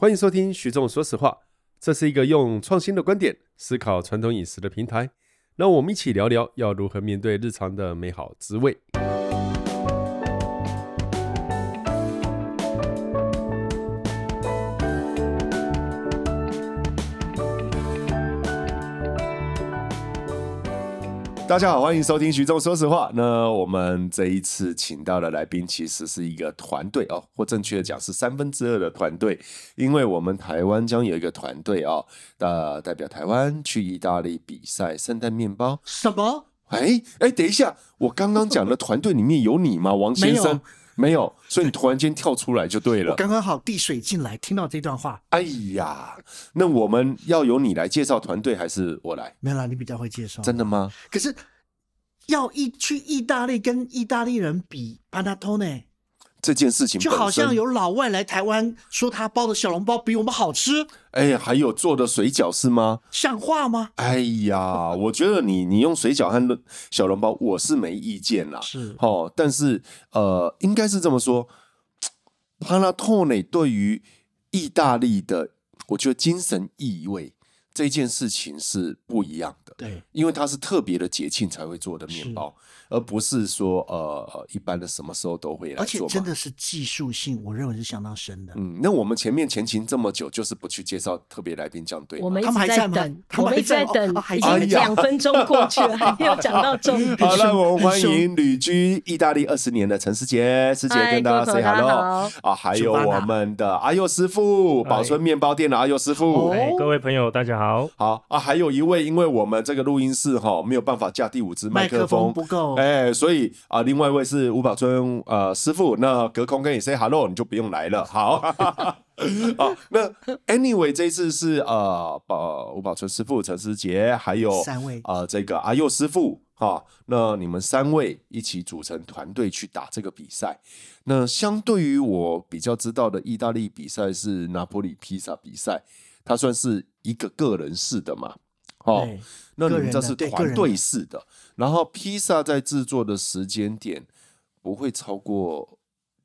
欢迎收听徐总说实话，这是一个用创新的观点思考传统饮食的平台。让我们一起聊聊要如何面对日常的美好滋味。大家好，欢迎收听徐仲说实话。那我们这一次请到的来宾，其实是一个团队哦，或正确的讲是三分之二的团队，因为我们台湾将有一个团队哦，呃，代表台湾去意大利比赛圣诞面包。什么？哎哎，等一下，我刚刚讲的团队里面有你吗，王先生？没有，所以你突然间跳出来就对了。我刚刚好递水进来，听到这段话。哎呀，那我们要由你来介绍团队，还是我来？没有啦，你比较会介绍。真的吗？可是要一去意大利跟意大利人比 Panettone 这件事情，就好像有老外来台湾说他包的小笼包比我们好吃。哎，还有做的水饺是吗？像话吗？哎呀，我觉得你你用水饺和小笼包，我是没意见啦。是哦，但是呃，应该是这么说，Panettone 对于意大利的，我觉得精神意味这件事情是不一样的。对，因为它是特别的节庆才会做的面包。而不是说呃一般的什么时候都会来做，而且真的是技术性，我认为是相当深的。嗯，那我们前面前情这么久，就是不去介绍特别来宾，这样对吗？我们一直在等，我们一直在等，已经两分钟过去了，还没有讲到重点。好了，我们欢迎旅居意大利二十年的陈师姐，师姐跟大家 say hello 啊，还有我们的阿佑师傅，保存面包店的阿佑师傅。各位朋友大家好，好啊，还有一位，因为我们这个录音室哈没有办法架第五支麦克风不够。哎、欸，所以啊，另外一位是吴宝春呃师傅，那隔空跟你 say hello，你就不用来了。好，好，那 anyway 这一次是呃宝吴宝春师傅、陈思杰，还有三位呃这个阿佑师傅哈，那你们三位一起组成团队去打这个比赛。那相对于我比较知道的意大利比赛是拿坡里披萨比赛，它算是一个个人式的嘛。哦，那你们这是团队式的，然后披萨在制作的时间点不会超过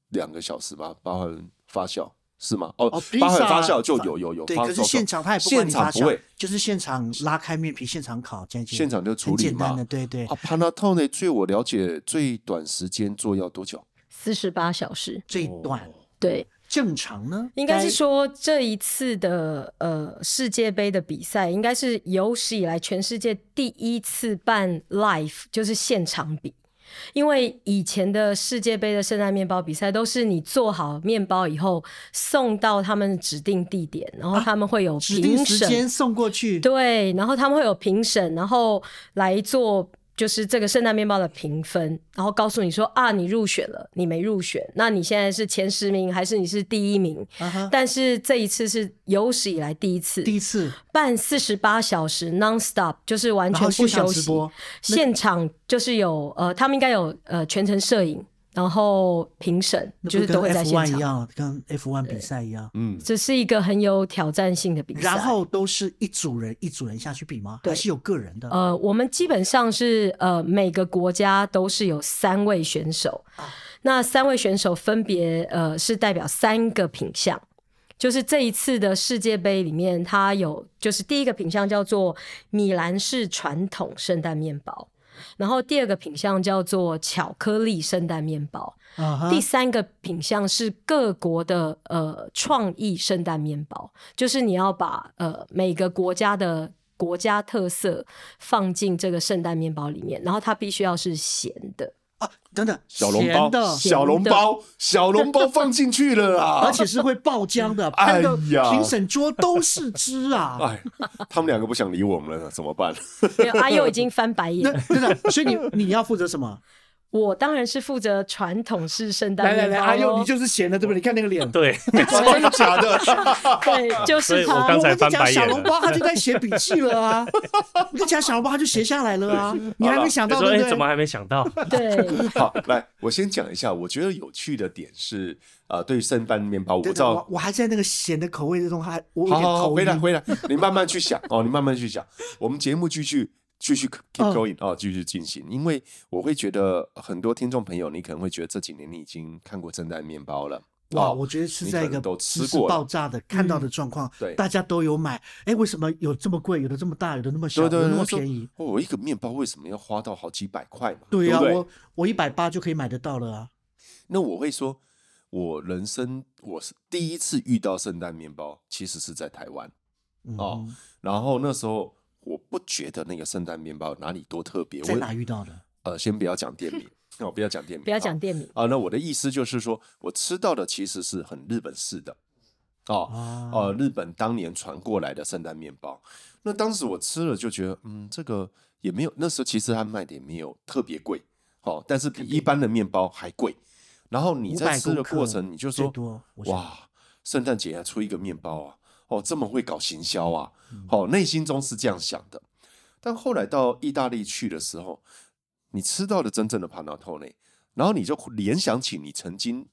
两个小时吧？包含发酵是吗？哦，包含发酵就有有有。对，可是现场它也不管你发酵，就是现场拉开面皮，现场烤，现场就处理嘛。对对。啊，Panettone 据我了解，最短时间做要多久？四十八小时，最短。对。正常呢？应该是说这一次的呃世界杯的比赛，应该是有史以来全世界第一次办 live，就是现场比。因为以前的世界杯的圣诞面包比赛都是你做好面包以后送到他们指定地点，然后他们会有评审，指定时间送过去。对，然后他们会有评审，然后来做。就是这个圣诞面包的评分，然后告诉你说啊，你入选了，你没入选，那你现在是前十名还是你是第一名？Uh huh. 但是这一次是有史以来第一次，第一次办四十八小时 non-stop，就是完全不休息，现场就是有呃，他们应该有呃全程摄影。然后评审就是都会在现场，一样，跟 F1 比赛一样。嗯，这是一个很有挑战性的比赛。然后都是一组人一组人下去比吗？还是有个人的？呃，我们基本上是呃每个国家都是有三位选手，啊、那三位选手分别呃是代表三个品项。就是这一次的世界杯里面，它有就是第一个品项叫做米兰式传统圣诞面包。然后第二个品项叫做巧克力圣诞面包，uh huh. 第三个品项是各国的呃创意圣诞面包，就是你要把呃每个国家的国家特色放进这个圣诞面包里面，然后它必须要是咸的。等等，小笼包，小笼包，小笼包放进去了啊！而且是会爆浆的，哎呀，评审桌都是汁啊！哎，他们两个不想理我们了，怎么办？没有，阿佑已经翻白眼。真的，所以你你要负责什么？我当然是负责传统式圣诞。来来来，阿佑，你就是咸的，对不对？你看那个脸，对，真的假的？对，就是他。我刚才翻白眼。小笼包，他就在写笔记了啊！你讲小笼包，他就写下来了啊！你还没想到，对不对？怎么还没想到？对。好，来，我先讲一下，我觉得有趣的点是，呃，对于圣诞面包，我知道，我还在那个咸的口味之中，还我好好回来回来，你慢慢去想哦，你慢慢去想，我们节目继续。继续 keep going 哦，继续进行，因为我会觉得很多听众朋友，你可能会觉得这几年你已经看过圣诞面包了哇，哦我觉得是在一个都知识吃过爆炸的看到的状况，对大家都有买。哎，为什么有这么贵？有的这么大，有的那么小，有的那么便宜？哦，我一个面包为什么要花到好几百块嘛？对呀、不对我我一百八就可以买得到了啊。那我会说，我人生我是第一次遇到圣诞面包，其实是在台湾哦。嗯然后那时候我不觉得那个圣诞面包哪里多特别。在我哪遇到的？呃，先不要讲店名，哦，不要讲店名，不要讲哦店名。啊。那我的意思就是说，我吃到的其实是很日本式的哦，啊呃，日本当年传过来的圣诞面包。那当时我吃了就觉得，嗯，这个也没有，那时候其实它卖的也没有特别贵，哦，但是比一般的面包还贵。然后你在吃的过程，你就说，哇，圣诞节还出一个面包啊，哦，这么会搞行销啊，哦，内心中是这样想的。但后来到意大利去的时候，你吃到了真正的 panettone，然后你就联想起你曾经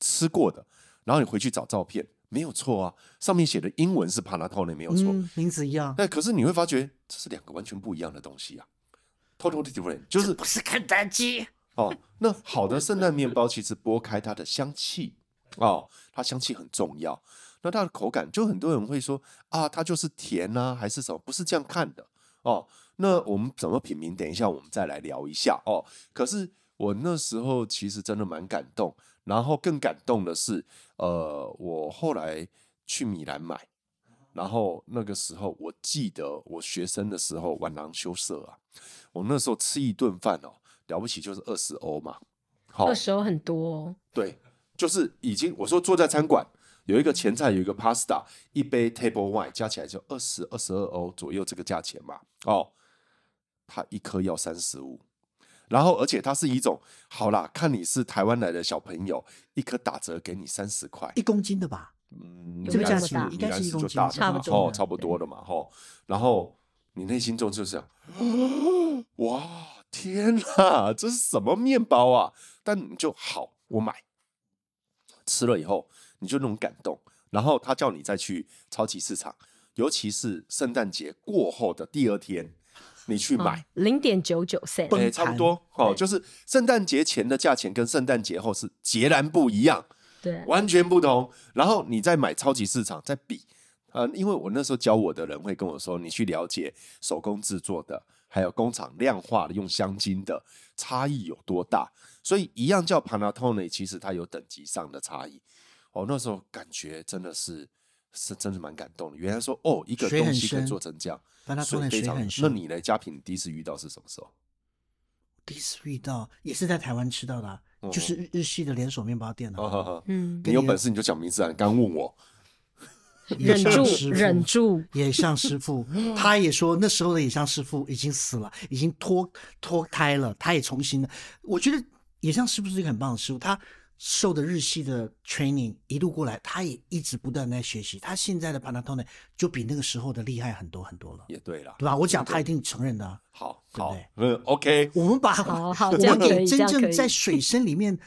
吃过的，然后你回去找照片，没有错啊，上面写的英文是 panettone 没有错，嗯，名字一样，但可是你会发觉这是两个完全不一样的东西啊，totally different，就是不是肯德基。哦，那好的圣诞面包其实剥开它的香气哦，它香气很重要。那它的口感，就很多人会说啊，它就是甜啊，还是什么？不是这样看的哦。那我们怎么品评？等一下我们再来聊一下哦。可是我那时候其实真的蛮感动，然后更感动的是，呃，我后来去米兰买，然后那个时候我记得我学生的时候晚郎羞涩啊，我那时候吃一顿饭哦。了不起就是二十欧嘛，好，二十欧很多哦。对，就是已经我说坐在餐馆有一个前菜，有一个 pasta，一杯 table wine，加起来就二十二十二欧左右这个价钱嘛。哦，它一颗要三十五，然后而且它是一种好啦，看你是台湾来的小朋友，一颗打折给你三十块，一公斤的吧？嗯，这个价钱米兰应该是一公斤就大的嘛，差不多哦，差不多的嘛，吼，然后你内心中就这样，哇！天哪，这是什么面包啊？但你就好，我买，吃了以后你就那种感动。然后他叫你再去超级市场，尤其是圣诞节过后的第二天，你去买，零点九九 cent，哎，差不多哦，就是圣诞节前的价钱跟圣诞节后是截然不一样，对，完全不同。然后你再买超级市场再比，呃，因为我那时候教我的人会跟我说，你去了解手工制作的。还有工厂量化的用香精的差异有多大？所以一样叫 Panettone，其实它有等级上的差异。哦，那时候感觉真的是是真的蛮感动的。原来说哦，一个东西可以做成这样，水很深，非常。那你呢？佳品第一次遇到是什么时候？第一次遇到也是在台湾吃到的、啊，哦、就是日日系的连锁面包店的、啊。哦、嗯，你有本事你就讲名字啊！你刚问我。忍住，忍住。野象师傅，他也说那时候的野象师傅已经死了，已经脱脱胎了。他也重新的，我觉得野象师傅是一个很棒的师傅。他受的日系的 training 一路过来，他也一直不断在学习。他现在的 Panettone 就比那个时候的厉害很多很多了。也对了，对吧？我讲他一定承认的、啊。好，对好，嗯，OK。我们把好好我们给真正在水深里面，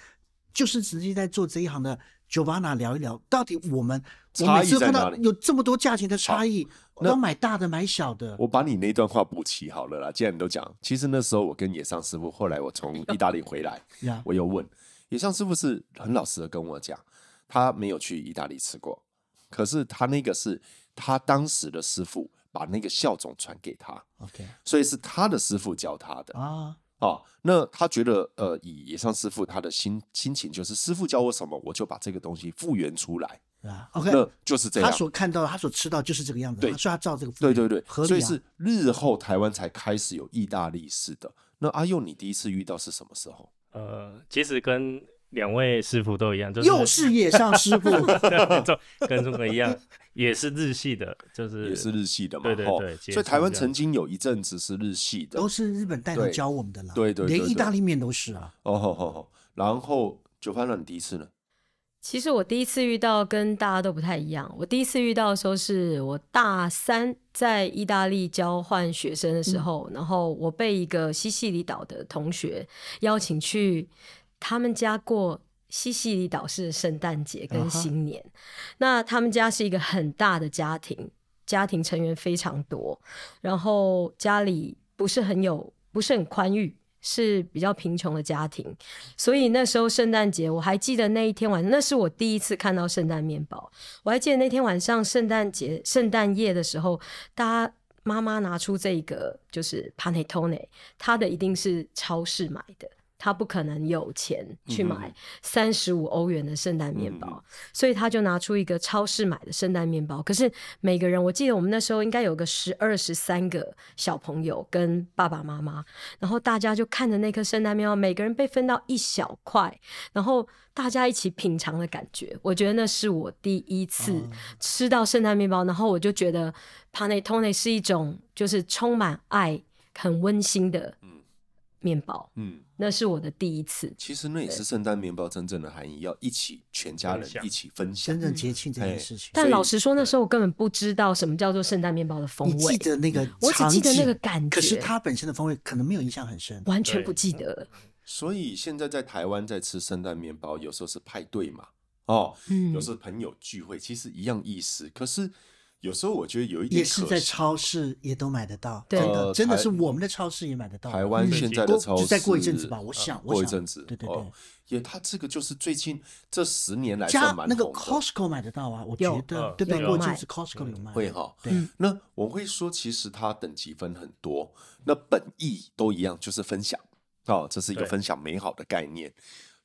就是直接在做这一行的。Giovanna 聊一聊，到底我们我每次看到有这么多价钱的差异，我要买大的买小的。我把你那段话补齐好了啦。既然你都讲，其实那时候我跟野上师傅，后来我从意大利回来，我又问野上师傅是很老实的跟我讲，他没有去意大利吃过，可是他那个是他当时的师傅把那个校种传给他，OK，所以是他的师傅教他的啊。哦，那他觉得，呃，以野上师傅他的心心情就是，师傅教我什么，我就把这个东西复原出来，啊，OK，那就是这样。他所看到的，他所吃到就是这个样子，对，所以他照这个复，对对对，合理啊。所以是日后台湾才开始有意大利式的。那阿佑，你第一次遇到是什么时候？呃，其实跟两位师傅都一样，就是又是野上师傅，跟中国一样，也是日系的，就是也是日系的嘛。对对对，所以台湾曾经有一阵子是日系的，都是日本带头教我们的啦。对对，连意大利面都是啊。哦吼吼吼，然后九番了，你第一次呢？其实我第一次遇到跟大家都不太一样。我第一次遇到的时候是我大三在意大利交换学生的时候，嗯、然后我被一个西西里岛的同学邀请去他们家过西西里岛式圣诞节跟新年。Uh huh. 那他们家是一个很大的家庭，家庭成员非常多，然后家里不是很有，不是很宽裕。是比较贫穷的家庭，所以那时候圣诞节我还记得那一天晚，那是我第一次看到圣诞面包。我还记得那天晚上圣诞节圣诞夜的时候，大家妈妈拿出这个就是 panettone，它的一定是超市买的。他不可能有钱去买三十五欧元的圣诞面包，嗯、所以他就拿出一个超市买的圣诞面包。可是每个人，我记得我们那时候应该有个十二、十三个小朋友跟爸爸妈妈，然后大家就看着那颗圣诞面包，每个人被分到一小块，然后大家一起品尝的感觉。我觉得那是我第一次吃到圣诞面包，然后我就觉得 Panettone 是一种就是充满爱、很温馨的。面包，嗯，那是我的第一次。其实那也是圣诞面包真正的含义，要一起全家人一起分享，真正节庆这件事情。但老实说，那时候我根本不知道什么叫做圣诞面包的风味。你记得那个？我只记得那个感觉，可是它本身的风味可能没有印象很深，完全不记得了。所以现在在台湾在吃圣诞面包，有时候是派对嘛，哦，嗯，有时候朋友聚会，其实一样意思。可是。有时候我觉得有一点也是在超市也都买得到，真的，真的是我们的超市也买得到。台湾现在的超市，再过一阵子吧，我想过一阵子，对对对，也它这个就是最近这十年来算蛮。那个 Costco 买得到啊，我觉得对对，过阵子 Costco 有卖。会哈，对。那我会说，其实它等级分很多，那本意都一样，就是分享哦，这是一个分享美好的概念。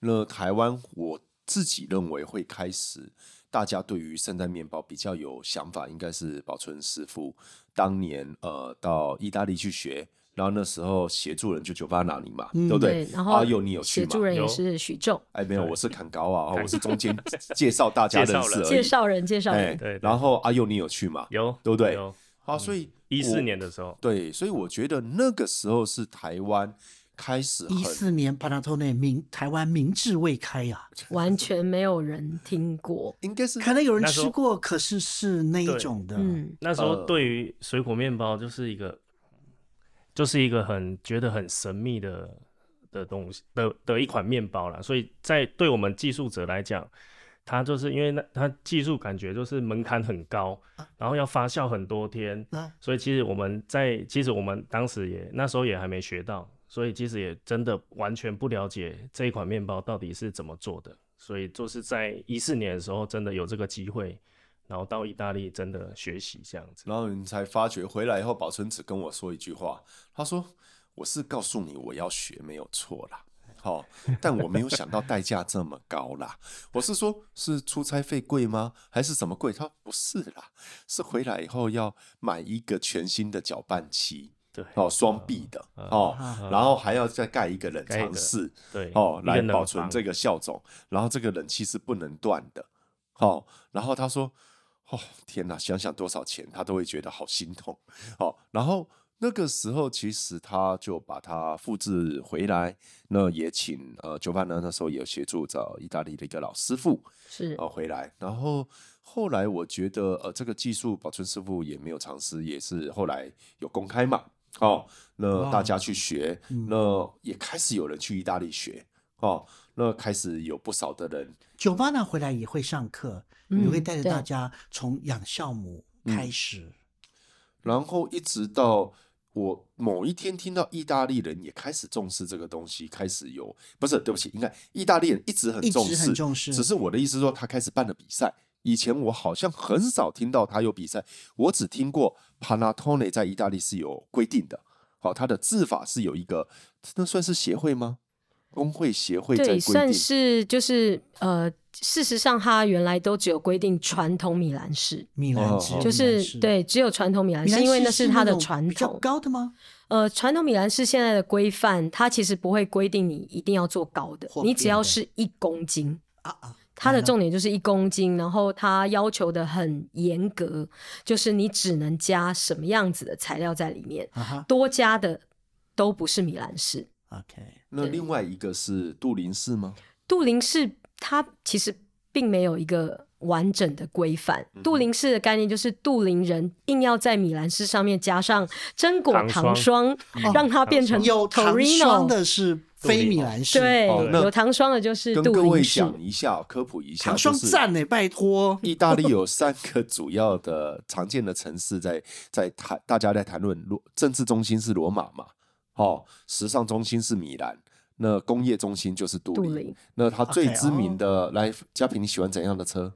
那台湾我自己认为会开始。大家对于圣诞面包比较有想法，应该是保存师傅当年呃到意大利去学，然后那时候协助人就酒吧那里嘛，嗯、对不对？然后阿佑你有去吗？协助人也是许仲，哎没有，我是坎高啊，我是中间 介绍大家认识介绍人介绍人。对，然后阿佑你有去吗？有，对不对？有。啊，所以一四年的时候，对，所以我觉得那个时候是台湾。开始一四年，Panettone 名台湾名字未开呀，完全没有人听过，应该是可能有人吃过，可是是那一种的。嗯，那时候对于水果面包就是一个，就是一个很觉得很神秘的的东西的的一款面包啦。所以在对我们技术者来讲，它就是因为那它技术感觉就是门槛很高，然后要发酵很多天，所以其实我们在其实我们当时也那时候也还没学到。所以其实也真的完全不了解这一款面包到底是怎么做的，所以就是在一四年的时候，真的有这个机会，然后到意大利真的学习这样子，然后你才发觉回来以后，宝存只跟我说一句话，他说：“我是告诉你我要学没有错啦，好，但我没有想到代价这么高啦。我是说，是出差费贵吗？还是什么贵？他说不是啦，是回来以后要买一个全新的搅拌器。”对哦，双臂的、嗯、哦，嗯、然后还要再盖一个冷藏室，对哦，来保存这个酵种。然后这个冷气是不能断的，哦。然后他说：“哦，天哪，想想多少钱，他都会觉得好心痛。”哦，然后那个时候其实他就把它复制回来，那也请呃酒吧呢，那时候也有协助找意大利的一个老师傅是哦回来。然后后来我觉得呃这个技术保存师傅也没有尝试，也是后来有公开嘛。哦，那大家去学，嗯、那也开始有人去意大利学，哦，那开始有不少的人。酒吧呢回来也会上课，嗯、也会带着大家从养酵母开始、嗯，然后一直到我某一天听到意大利人也开始重视这个东西，开始有，不是，对不起，应该意大利人一直很重视，很重视，只是我的意思说他开始办了比赛。以前我好像很少听到他有比赛，我只听过 Panettone 在意大利是有规定的，好，他的制法是有一个，那算是协会吗？工会协会在规定，对，算是就是呃，事实上他原来都只有规定传统米兰式，米兰式就是对，只有传统米兰式，因为那是他的传统比较高的吗？呃，传统米兰式现在的规范，它其实不会规定你一定要做高的，你只要是一公斤。啊啊。它的重点就是一公斤，然后它要求的很严格，就是你只能加什么样子的材料在里面，多加的都不是米兰式。OK，那另外一个是杜林式吗？杜林式它其实并没有一个完整的规范。杜林式的概念就是杜林人硬要在米兰式上面加上榛果糖霜，让它变成有糖霜的是。非米兰式对，有糖霜的就是杜林。跟各位讲一下，科普一下，糖霜赞呢，拜托。意大利有三个主要的常见的城市在在谈，大家在谈论罗政治中心是罗马嘛，哦，时尚中心是米兰，那工业中心就是杜林。林那它最知名的，哦来嘉平，你喜欢怎样的车？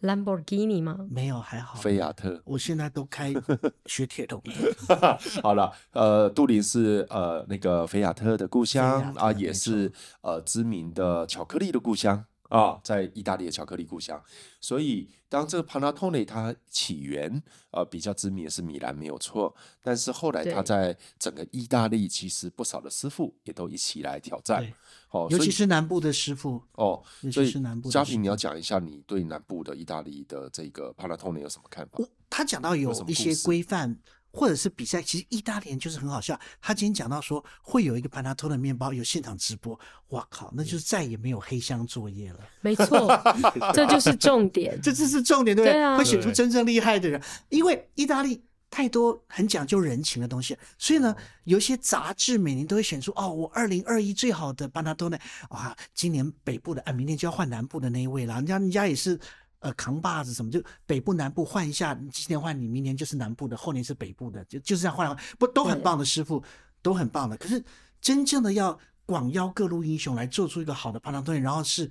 兰博基尼吗？没有，还好。菲亚特。我现在都开 雪铁龙的。好了，呃，杜林是呃那个菲亚特的故乡啊，也是呃知名的巧克力的故乡啊，在意大利的巧克力故乡。所以，当这个 Panettone 它起源呃比较知名的是米兰没有错，但是后来它在整个意大利，其实不少的师傅也都一起来挑战。哦，尤其是南部的师傅哦，所以是南部。嘉平，你要讲一下你对南部的意大利的这个 Panettone 有什么看法？他讲到有一些规范或者是比赛，其实意大利人就是很好笑。他今天讲到说会有一个 Panettone 的面包有现场直播，哇靠，那就是再也没有黑箱作业了。没错，这就是重点，这这是重点，对不对？对啊，会选出真正厉害的人，因为意大利。太多很讲究人情的东西，所以呢，有一些杂志每年都会选出哦，我二零二一最好的 Panettone 啊，今年北部的啊，明年就要换南部的那一位了。人家人家也是呃扛把子什么，就北部南部换一下，今年换你，明年就是南部的，后年是北部的，就就是这样换来换，不都很棒的师傅，都很棒的。可是真正的要广邀各路英雄来做出一个好的 Panettone，然后是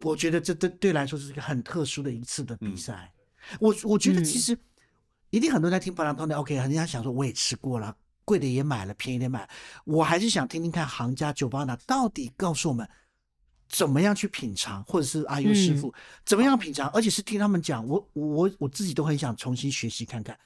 我觉得这对对来说是一个很特殊的一次的比赛。嗯、我我觉得其实。嗯一定很多人在听 Panettone，OK，人家想说我也吃过了，贵的也买了，便宜的也买，我还是想听听看行家 Giovanna 到底告诉我们怎么样去品尝，或者是阿优师傅、嗯、怎么样品尝，而且是听他们讲，我我我自己都很想重新学习看看。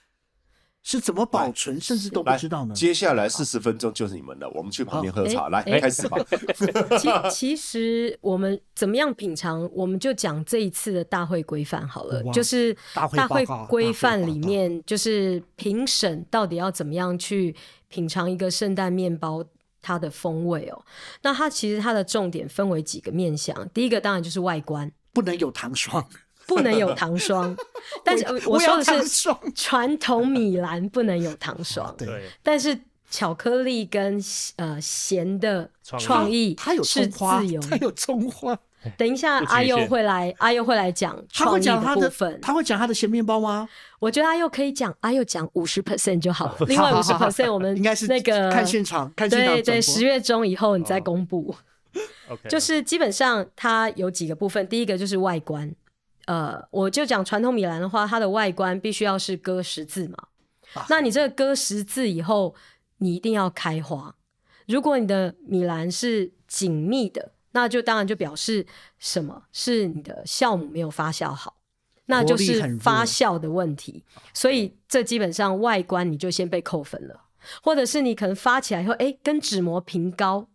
是怎么保存，甚至都不知道呢？接下来四十分钟就是你们的，我们去旁边喝茶。来，开始吧。其其实我们怎么样品尝，我们就讲这一次的大会规范好了。就是大会规范里面，就是评审到底要怎么样去品尝一个圣诞面包它的风味哦。那它其实它的重点分为几个面向，第一个当然就是外观，不能有糖霜。不能有糖霜，但是我说的是传统米兰不能有糖霜。对，但是巧克力跟呃咸的创意，它有是自由，它有葱花。等一下，阿佑会来，阿佑会来讲创意的部分。他会讲他的咸面包吗？我觉得阿佑可以讲，阿佑讲五十 percent 就好，另外五十 percent 我们应该是那个看现场，看现场。对对，十月中以后你再公布。就是基本上它有几个部分，第一个就是外观。呃，我就讲传统米兰的话，它的外观必须要是割十字嘛。啊、那你这个割十字以后，你一定要开花。如果你的米兰是紧密的，那就当然就表示什么？是你的酵母没有发酵好，那就是发酵的问题。所以这基本上外观你就先被扣分了，或者是你可能发起来以后，哎，跟纸膜平高。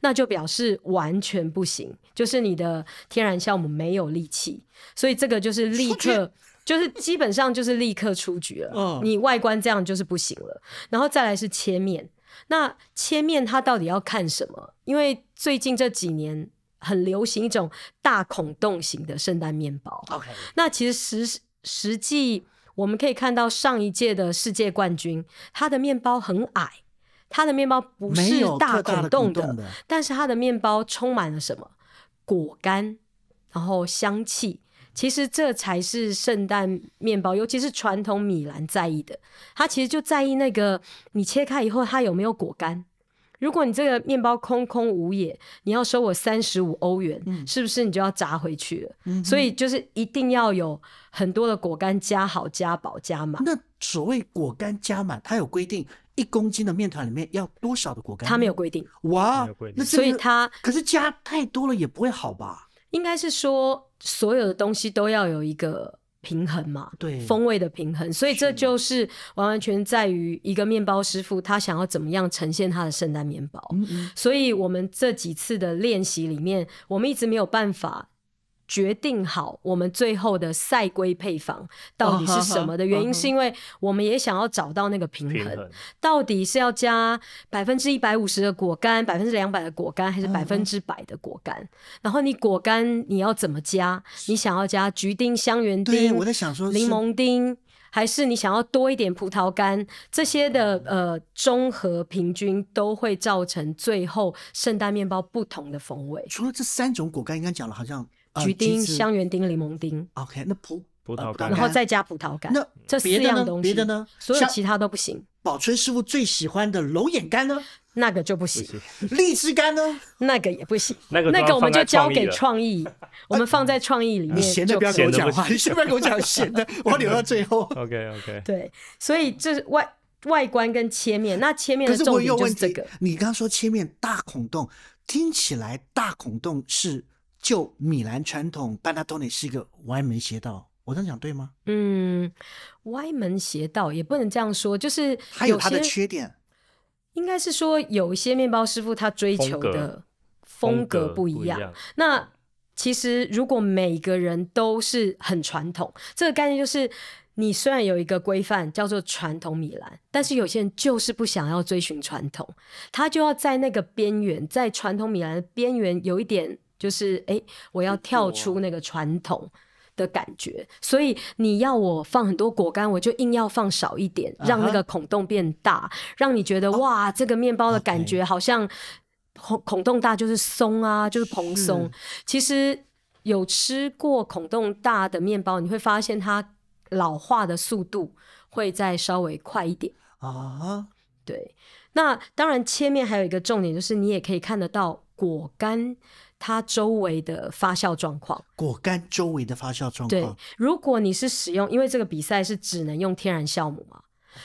那就表示完全不行，就是你的天然酵母没有力气，所以这个就是立刻，就是基本上就是立刻出局了。嗯，你外观这样就是不行了。然后再来是切面，那切面它到底要看什么？因为最近这几年很流行一种大孔洞型的圣诞面包。OK，那其实实实际我们可以看到上一届的世界冠军，他的面包很矮。它的面包不是大孔洞的，的但是它的面包充满了什么？果干，然后香气。其实这才是圣诞面包，尤其是传统米兰在意的。它其实就在意那个你切开以后它有没有果干。如果你这个面包空空无也，你要收我三十五欧元，嗯、是不是你就要砸回去了？嗯、所以就是一定要有很多的果干，加好、加饱、加满。那所谓果干加满，它有规定？一公斤的面团里面要多少的果干？它没有规定。哇，那所以它可是加太多了也不会好吧？应该是说所有的东西都要有一个平衡嘛，对，风味的平衡。所以这就是完完全在于一个面包师傅他想要怎么样呈现他的圣诞面包。嗯嗯。所以我们这几次的练习里面，我们一直没有办法。决定好我们最后的赛规配方到底是什么的原因，是因为我们也想要找到那个平衡，到底是要加百分之一百五十的果干，百分之两百的果干，还是百分之百的果干？然后你果干你要怎么加？你想要加橘丁、香园丁？我在想说柠檬丁，还是你想要多一点葡萄干？这些的呃综合平均都会造成最后圣诞面包不同的风味。除了这三种果干，应该讲了好像。橘丁、香园丁、柠檬丁。OK，那葡葡萄干，然后再加葡萄干。那这四样东西，别的呢？所有其他都不行。宝春师傅最喜欢的龙眼干呢？那个就不行。荔枝干呢？那个也不行。那个那个我们就交给创意，我们放在创意里面。咸的不要跟我讲话，你先不要跟我讲咸的，我要留到最后。OK OK。对，所以这是外外观跟切面，那切面的重点就是这个。你刚刚说切面大孔洞，听起来大孔洞是就米兰传统班纳托内是一个歪门邪道。我这样讲对吗？嗯，歪门邪道也不能这样说，就是还有它的缺点。应该是说有一些面包师傅他追求的风格不一样。那其实如果每个人都是很传统，这个概念就是你虽然有一个规范叫做传统米兰，但是有些人就是不想要追寻传统，他就要在那个边缘，在传统米兰的边缘有一点就是哎，我要跳出那个传统。的感觉，所以你要我放很多果干，我就硬要放少一点，让那个孔洞变大，uh. 让你觉得哇，这个面包的感觉好像孔孔洞大就是松啊，就是蓬松。其实有吃过孔洞大的面包，你会发现它老化的速度会再稍微快一点啊。Uh. 对，那当然切面还有一个重点就是，你也可以看得到果干。它周围的发酵状况，果干周围的发酵状况。对，如果你是使用，因为这个比赛是只能用天然酵母嘛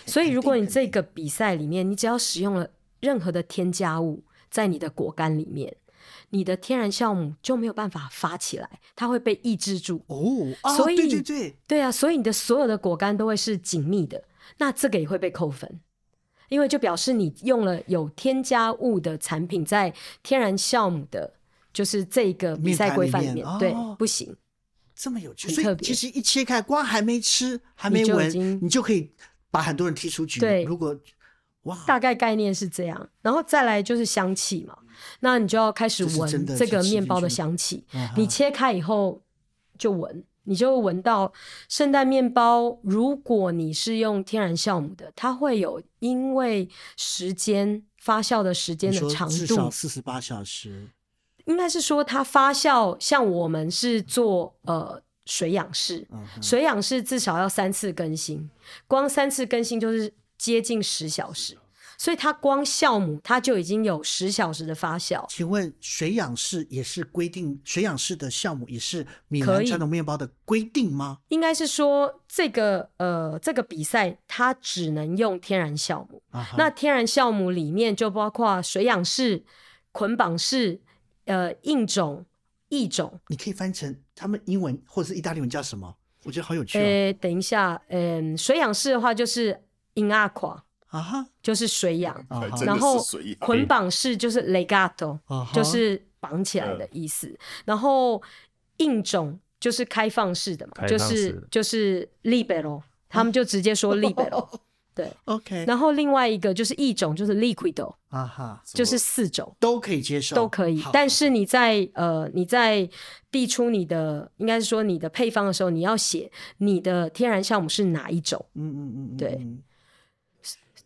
所以如果你这个比赛里面，你只要使用了任何的添加物在你的果干里面，你的天然酵母就没有办法发起来，它会被抑制住。哦，所以、哦、对对对，对啊，所以你的所有的果干都会是紧密的，那这个也会被扣分，因为就表示你用了有添加物的产品在天然酵母的。就是这个比赛规范里面，对，不行，这么有趣，所以其实一切开，光还没吃，还没闻，你，你就可以把很多人踢出局。对，如果哇，大概概念是这样，然后再来就是香气嘛，那你就要开始闻这个面包的香气。你切开以后就闻，你就闻到圣诞面包。如果你是用天然酵母的，它会有因为时间发酵的时间的长度，至少四十八小时。应该是说它发酵，像我们是做呃水养式，水养式至少要三次更新，光三次更新就是接近十小时，所以它光酵母它就已经有十小时的发酵。请问水养式也是规定，水养式的酵母也是米兰传统面包的规定吗？应该是说这个呃这个比赛它只能用天然酵母，那天然酵母里面就包括水养式、捆绑式。呃，硬种、异种，你可以翻成他们英文或者是意大利文叫什么？我觉得好有趣、哦。呃，等一下，嗯、呃，水养式的话就是 in aqua 啊哈，就是水养、啊，然后捆绑式就是 legato，、啊、就是绑起来的意思。啊、然后硬种就是开放式的嘛，就是就是 libero，、啊、他们就直接说 libero。对，OK。然后另外一个就是一种，就是 liquido，啊哈，就是四种都可以接受，都可以。但是你在呃你在递出你的，应该是说你的配方的时候，你要写你的天然酵母是哪一种。嗯嗯嗯，对，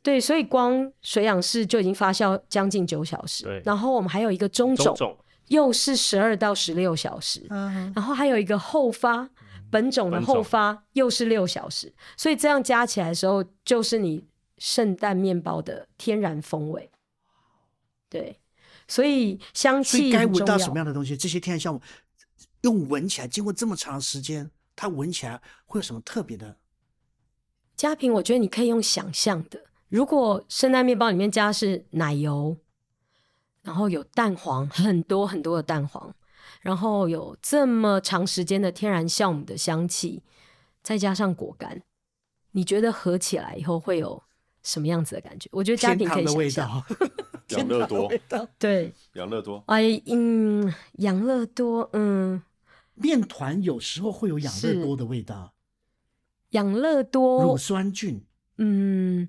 对。所以光水养式就已经发酵将近九小时。对。然后我们还有一个中种，中种又是十二到十六小时。嗯。然后还有一个后发。本种的后发又是六小时，所以这样加起来的时候，就是你圣诞面包的天然风味。对，所以香气该闻到什么样的东西？这些天然酵母用闻起来，经过这么长时间，它闻起来会有什么特别的？嘉平，我觉得你可以用想象的，如果圣诞面包里面加的是奶油，然后有蛋黄，很多很多的蛋黄。然后有这么长时间的天然酵母的香气，再加上果干，你觉得合起来以后会有什么样子的感觉？我觉得家庭可以想象。养乐多，对，养乐多。哎，嗯，养乐多，嗯，面团有时候会有养乐多的味道。养乐多乳酸菌，嗯，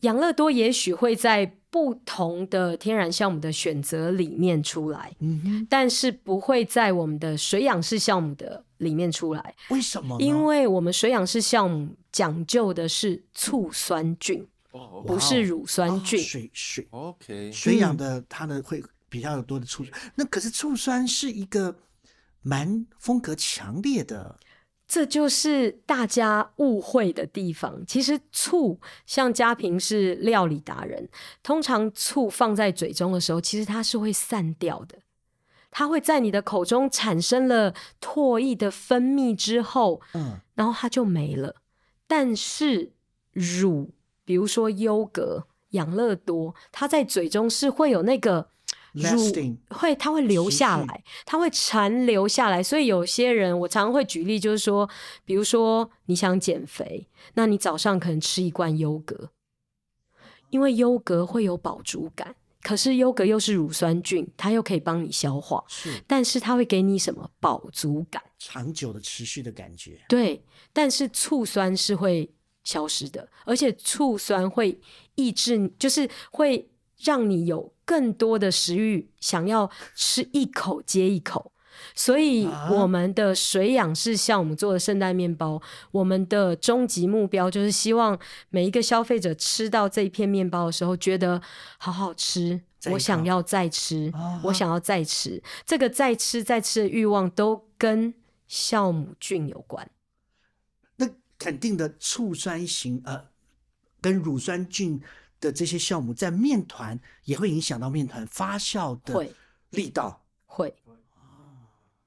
养乐多也许会在。不同的天然酵母的选择里面出来，嗯，但是不会在我们的水养式酵母的里面出来。为什么？因为我们水养式酵母讲究的是醋酸菌，哦，不是乳酸菌。哦、水水，OK，水养的它的会比较多的醋、嗯。那可是醋酸是一个蛮风格强烈的。这就是大家误会的地方。其实醋，像家平是料理达人，通常醋放在嘴中的时候，其实它是会散掉的。它会在你的口中产生了唾液的分泌之后，嗯，然后它就没了。但是乳，比如说优格、养乐多，它在嘴中是会有那个乳会，它会留下来，它会残留下来。所以有些人，我常常会举例，就是说，比如说你想减肥，那你早上可能吃一罐优格，因为优格会有饱足感。可是优格又是乳酸菌，它又可以帮你消化，是，但是它会给你什么饱足感，长久的持续的感觉。对，但是醋酸是会消失的，而且醋酸会抑制，就是会让你有更多的食欲，想要吃一口接一口。所以我们的水养式酵母做的圣诞面包，我们的终极目标就是希望每一个消费者吃到这一片面包的时候，觉得好好吃，我想要再吃，我想要再吃。这个再吃再吃的欲望都跟酵母菌有关。那肯定的，醋酸型呃，跟乳酸菌的这些酵母在面团也会影响到面团发酵的力道，会。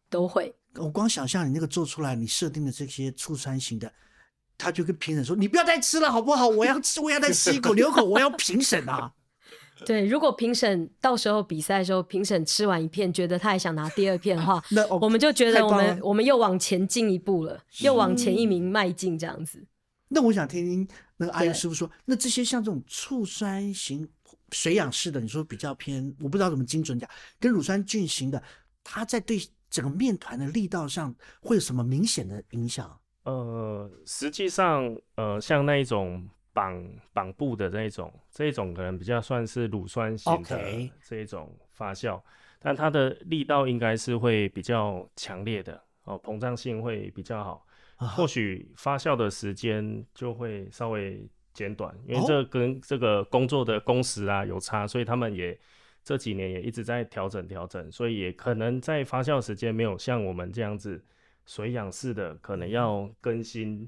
都会，我光想象你那个做出来，你设定的这些醋酸型的，他就跟评审说：“你不要再吃了，好不好？我要吃，我要再吃一口，留口，我要评审啊。”对，如果评审到时候比赛的时候，评审吃完一片，觉得他还想拿第二片的话，那我们就觉得我们我们又往前进一步了，又往前一名迈进这样子。那我想听听那个阿优师傅说，那这些像这种醋酸型水养式的，你说比较偏，我不知道怎么精准讲，跟乳酸菌型的，它在对。整个面团的力道上会有什么明显的影响？呃，实际上，呃，像那一种绑绑布的那一种，这一种可能比较算是乳酸型的这一种发酵，Okay. 但它的力道应该是会比较强烈的哦，膨胀性会比较好，或许发酵的时间就会稍微减短，因为这跟这个工作的工时啊有差，所以他们也。这几年也一直在调整调整，所以也可能在发酵时间没有像我们这样子水养式的，可能要更新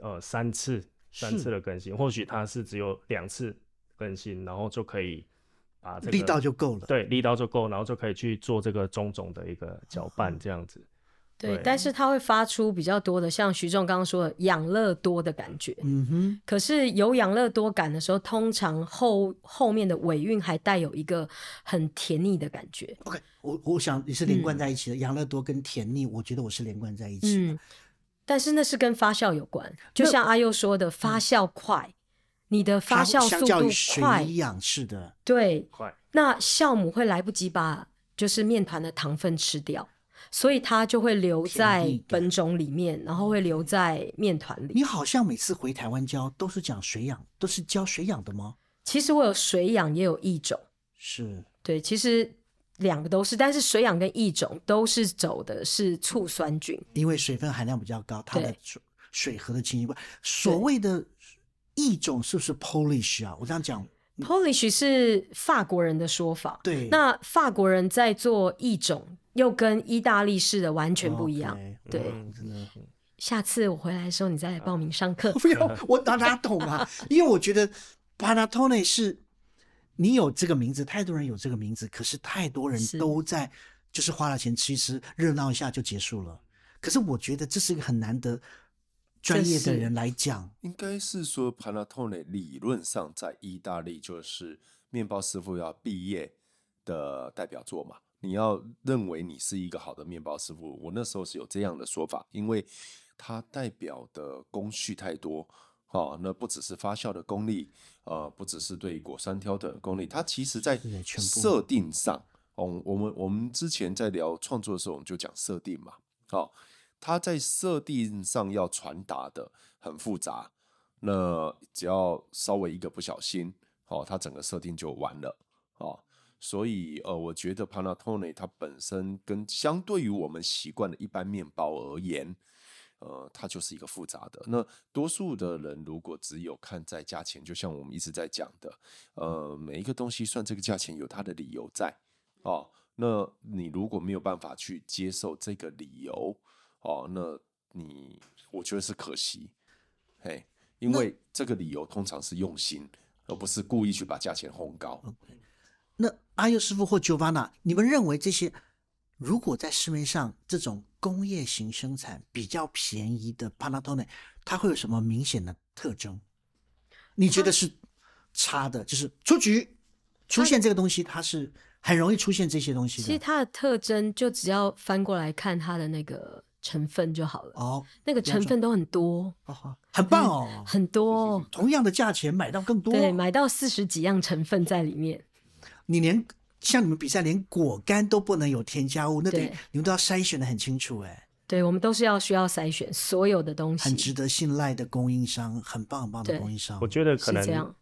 呃三次三次的更新，或许它是只有两次更新，然后就可以把这个力道就够了，对，力道就够，然后就可以去做这个中种的一个搅拌这样子。对，对，但是它会发出比较多的，像徐仲刚刚说的养乐多的感觉。嗯哼。可是有养乐多感的时候，通常后后面的尾韵还带有一个很甜腻的感觉。OK，我我想你是连贯在一起的，养乐、嗯、多跟甜腻，我觉得我是连贯在一起的。嗯。但是那是跟发酵有关，就像阿佑说的，发酵快，嗯、你的发酵速度快，水养是的对，快。那酵母会来不及把就是面团的糖分吃掉。所以它就会留在本种里面，然后会留在面团里。你好像每次回台湾教都是讲水养，都是教水养的吗？其实我有水养，也有异种。是对，其实两个都是，但是水养跟异种都是走的是醋酸菌，因为水分含量比较高，它的水水和的清晰。所谓的异种是不是 Polish 啊？我这样讲，Polish 是法国人的说法。对，那法国人在做异种。又跟意大利式的完全不一样，Okay, 对。嗯、下次我回来的时候，你再来报名上课。不要，我哪哪懂啊？因为我觉得 Panettone 是，你有这个名字，太多人有这个名字，可是太多人都在，是就是花了钱吃一吃，热闹一下就结束了。可是我觉得这是一个很难得，专业的人来讲，应该是说 Panettone 理论上在意大利就是面包师傅要毕业的代表作嘛。你要认为你是一个好的面包师傅，我那时候是有这样的说法，因为它代表的工序太多，哦，那不只是发酵的功力，呃，不只是对果酸挑的功力，它其实在设定上，哦，我们我们之前在聊创作的时候，我们就讲设定嘛，哦，它在设定上要传达的很复杂，那只要稍微一个不小心，哦，它整个设定就完了，哦。所以，呃，我觉得 Panettone 它本身跟相对于我们习惯的一般面包而言，呃，它就是一个复杂的。那多数的人如果只有看在价钱，就像我们一直在讲的，呃，每一个东西算这个价钱有它的理由在哦。那你如果没有办法去接受这个理由哦，那你我觉得是可惜，嘿，因为这个理由通常是用心，而不是故意去把价钱烘高。那阿佑师傅或 Giovanna，你们认为这些如果在市面上这种工业型生产比较便宜的 Panattone，它会有什么明显的特征？你觉得是差的，就是出局出现这个东西，它是很容易出现这些东西的。其实它的特征就只要翻过来看它的那个成分就好了。哦，那个成分都很多，哦、很棒哦，嗯、很多。同样的价钱买到更多，对，买到四十几样成分在里面。你连像你们比赛连果干都不能有添加物，那得你们都要筛选的很清楚哎。对，我们都是要需要筛选所有的东西，很值得信赖的供应商，很棒很棒的供应商。我觉得可能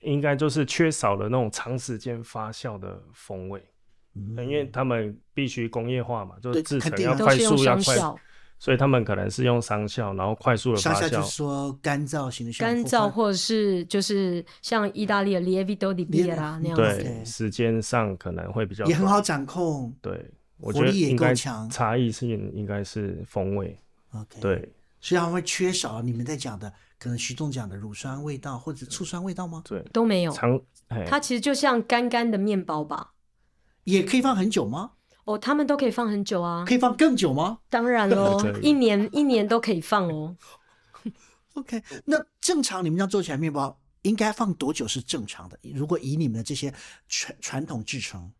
应该就是缺少了那种长时间发酵的风味，嗯、因为他们必须工业化嘛，就是制成要快速要快，所以他们可能是用商效，然后快速的发酵。就是说干燥型的，干燥或者是就是像意大利的 Lievito di Birra 那样子，对，时间上可能会比较也很好掌控，对。我觉得应该差异性应该是风味，OK，对，所以他们会缺少你们在讲的，可能徐总讲的乳酸味道或者醋酸味道吗？对，都没有。它其实就像干干的面包吧？也可以放很久吗？哦，他们都可以放很久啊，可以放更久吗？当然喽，一年一年都可以放哦。OK，那正常你们要做起来面包应该放多久是正常的？如果以你们的这些传传统制成。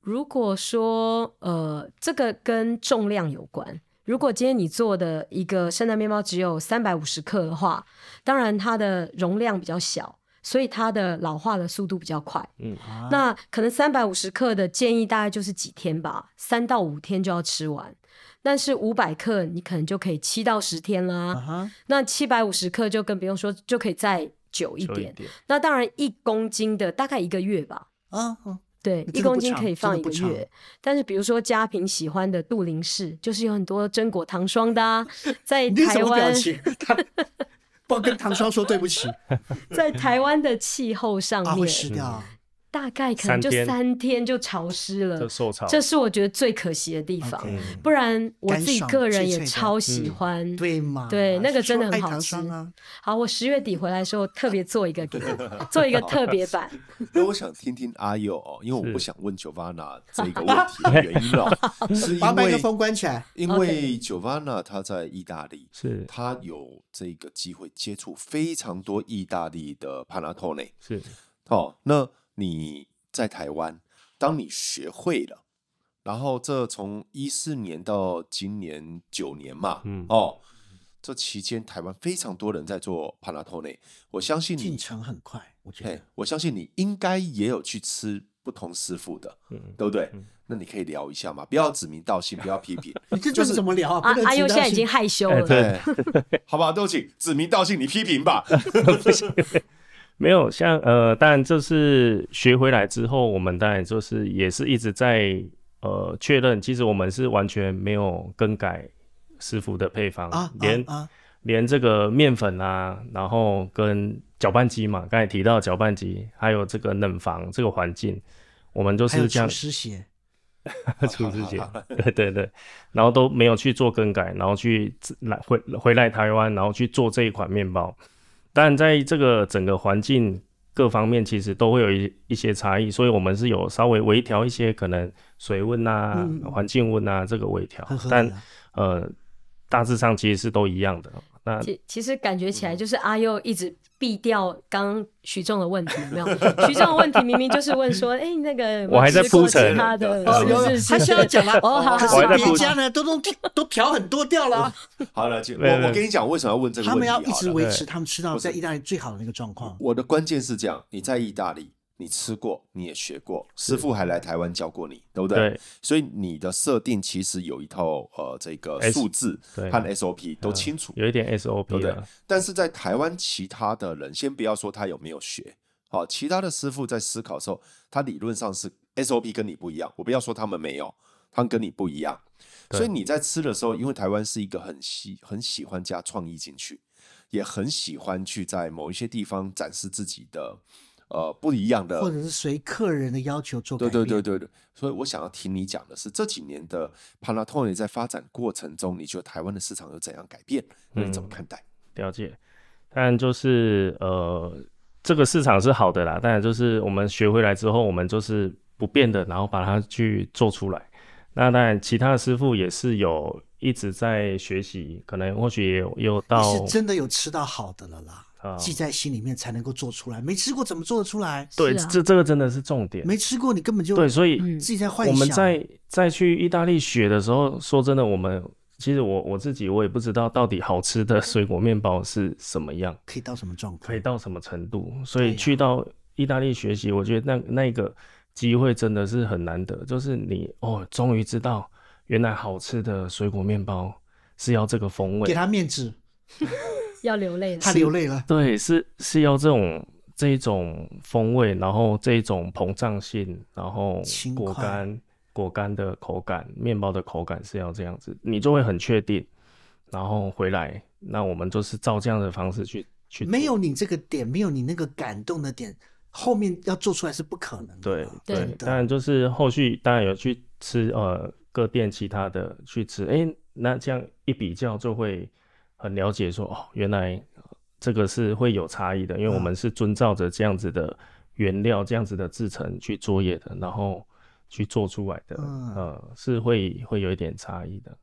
如果说呃，这个跟重量有关。如果今天你做的一个圣诞面包只有三百五十克的话，当然它的容量比较小，所以它的老化的速度比较快。嗯，那可能三百五十克的建议大概就是几天吧，三到五天就要吃完。但是五百克你可能就可以七到十天啦。Uh. 那七百五十克就更不用说，就可以再久一点。一点那当然一公斤的大概一个月吧。啊、uh。对，一公斤可以放一个月，但是比如说家平喜欢的杜林氏，就是有很多榛果糖霜的，啊，在台湾，不跟唐霜说对不起，在台湾的气候上面，啊大概可能就三天就潮湿了，这是我觉得最可惜的地方。不然我自己个人也超喜欢，对吗？对，那个真的很好吃。好，我十月底回来的时候特别做一个 给你，做一个特别版。那我想听听阿佑哦，因为我不想问 Giovanna 这个问题的原因哦，是因为把麦克风关起来，因为 Giovanna 他在意大利，是。他有这个机会接触非常多意大利的 Panettone，是。哦，那。你在台湾，当你学会了，然后这从一四年到今年九年嘛，嗯哦，这期间台湾非常多人在做 Panettone，我相信你进程很快，我觉得，我相信你应该也有去吃不同师傅的，嗯，对不对？嗯、那你可以聊一下嘛，不要指名道姓，不要批评，你这就是怎么聊啊？阿佑现在已经害羞了，对，好不好？都请指名道姓，你批评吧。没有像呃，当然这是学回来之后，我们当然就是也是一直在呃确认，其实我们是完全没有更改师傅的配方，啊、连、啊啊、连这个面粉啊，然后跟搅拌机嘛，刚才提到搅拌机，还有这个冷房这个环境，我们就是这样。厨师鞋，厨师鞋，对对对，然后都没有去做更改，然后去来回回来台湾，然后去做这一款面包。但在这个整个环境各方面，其实都会有一一些差异，所以我们是有稍微微调一些可能水温啊、环、嗯、境温啊这个微调，啊、但呃大致上其实是都一样的。那其其实感觉起来就是阿佑一直避掉刚徐仲的问题，有没有？徐仲的问题明明就是问说，哎，那个我还在铺陈他的，他现在讲了，哦，好可是别家呢都都都调很多掉了。好了，我我跟你讲，为什么要问这个问题？他们要一直维持他们吃到在意大利最好的那个状况。我的关键是这样，你在意大利。你吃过，你也学过，师傅还来台湾教过你，对不对？对。所以你的设定其实有一套呃这个数字和 SOP 都清楚，有一点 SOP 对不对？但是在台湾其他的人，先不要说他有没有学，好，其他的师傅在思考的时候，他理论上是 SOP 跟你不一样。我不要说他们没有，他们跟你不一样。所以你在吃的时候，因为台湾是一个很喜很喜欢加创意进去，也很喜欢去在某一些地方展示自己的。呃不一样的，或者是随客人的要求做改变。对对对对对。所以我想要听你讲的是这几年的 Panattoni 在发展过程中，你觉得台湾的市场有怎样改变？那你怎么看待？嗯、了解，当然就是呃，这个市场是好的啦。当然就是我们学回来之后，我们就是不变的，然后把它去做出来。那当然，其他的师傅也是有一直在学习，可能或许也有，有到是真的有吃到好的了啦。记在心里面才能够做出来，没吃过怎么做得出来？对，啊、这这个真的是重点。没吃过你根本就对，所以自己在幻想。我们在在去意大利学的时候，说真的，我们其实我我自己我也不知道到底好吃的水果面包是什么样，可以到什么状况，可以到什么程度。所以去到意大利学习，我觉得那那个机会真的是很难得，就是你哦，终于知道原来好吃的水果面包是要这个风味，给他面子。要流泪了，他流泪了。对，是是要这种这一种风味，然后这一种膨胀性，然后果干果干的口感，面包的口感是要这样子，你就会很确定。然后回来，那我们就是照这样的方式去去。没有你这个点，没有你那个感动的点，后面要做出来是不可能的。对对，当然就是后续当然有去吃呃各店其他的去吃，哎、欸，那这样一比较就会。很了解说哦，原来这个是会有差异的，因为我们是遵照着这样子的原料、嗯、这样子的制成去作业的，然后去做出来的，嗯，呃、是会会有一点差异的。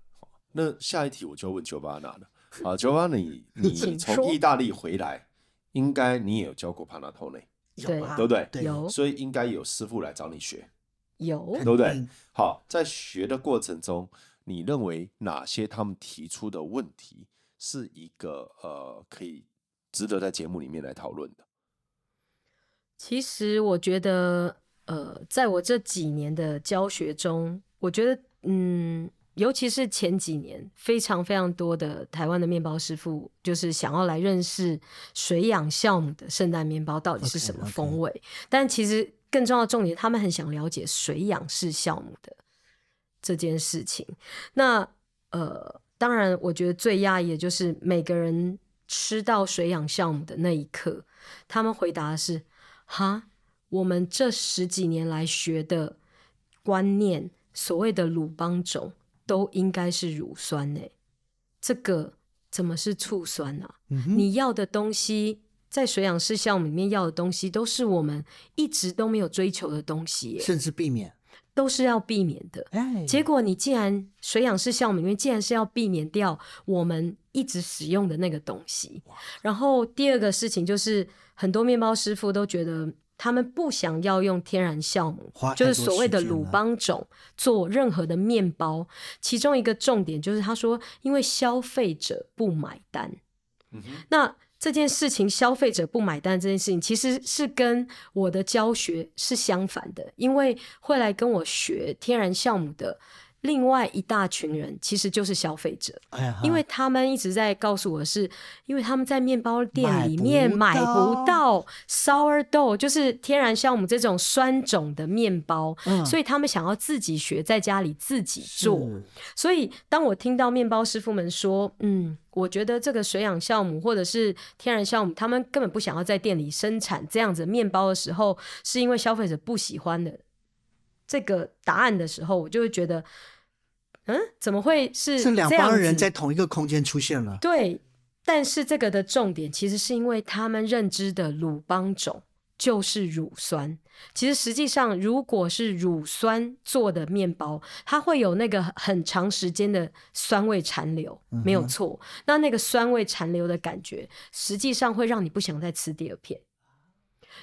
那下一题我就问 Giovanna 了啊，Giovanna，你 你从意大利回来，应该你也有教过 Panattoni，对，对不对？有，所以应该有师傅来找你学，有，对不对？好，在学的过程中，你认为哪些他们提出的问题？是一个呃，可以值得在节目里面来讨论的。其实我觉得，呃，在我这几年的教学中，我觉得，嗯，尤其是前几年，非常非常多的台湾的面包师傅，就是想要来认识水养酵母的圣诞面包到底是什么风味。Okay, okay. 但其实更重要的重点，他们很想了解水养式酵母的这件事情。那呃。当然，我觉得最讶异的就是每个人吃到水养酵母的那一刻，他们回答的是：“哈，我们这十几年来学的观念，所谓的鲁邦种都应该是乳酸呢，这个怎么是醋酸啊？嗯、你要的东西，在水养式项目里面要的东西，都是我们一直都没有追求的东西，甚至避免。”都是要避免的，哎，结果你既然水养式酵母里面既然是要避免掉我们一直使用的那个东西，然后第二个事情就是很多面包师傅都觉得他们不想要用天然酵母，就是所谓的鲁邦种做任何的面包，其中一个重点就是他说因为消费者不买单，嗯、那。这件事情，消费者不买单这件事情，其实是跟我的教学是相反的，因为会来跟我学天然酵母的。另外一大群人其实就是消费者，因为他们一直在告诉我是，因为他们在面包店里面买不到 sourdough，就是天然酵母这种酸种的面包，所以他们想要自己学，在家里自己做。所以当我听到面包师傅们说，嗯，我觉得这个水养酵母或者是天然酵母，他们根本不想要在店里生产这样子面包的时候，是因为消费者不喜欢的。这个答案的时候，我就会觉得，嗯，怎么会是这？两帮人在同一个空间出现了。对，但是这个的重点其实是因为他们认知的鲁邦种就是乳酸。其实实际上，如果是乳酸做的面包，它会有那个很长时间的酸味残留，没有错。嗯、那那个酸味残留的感觉，实际上会让你不想再吃第二片。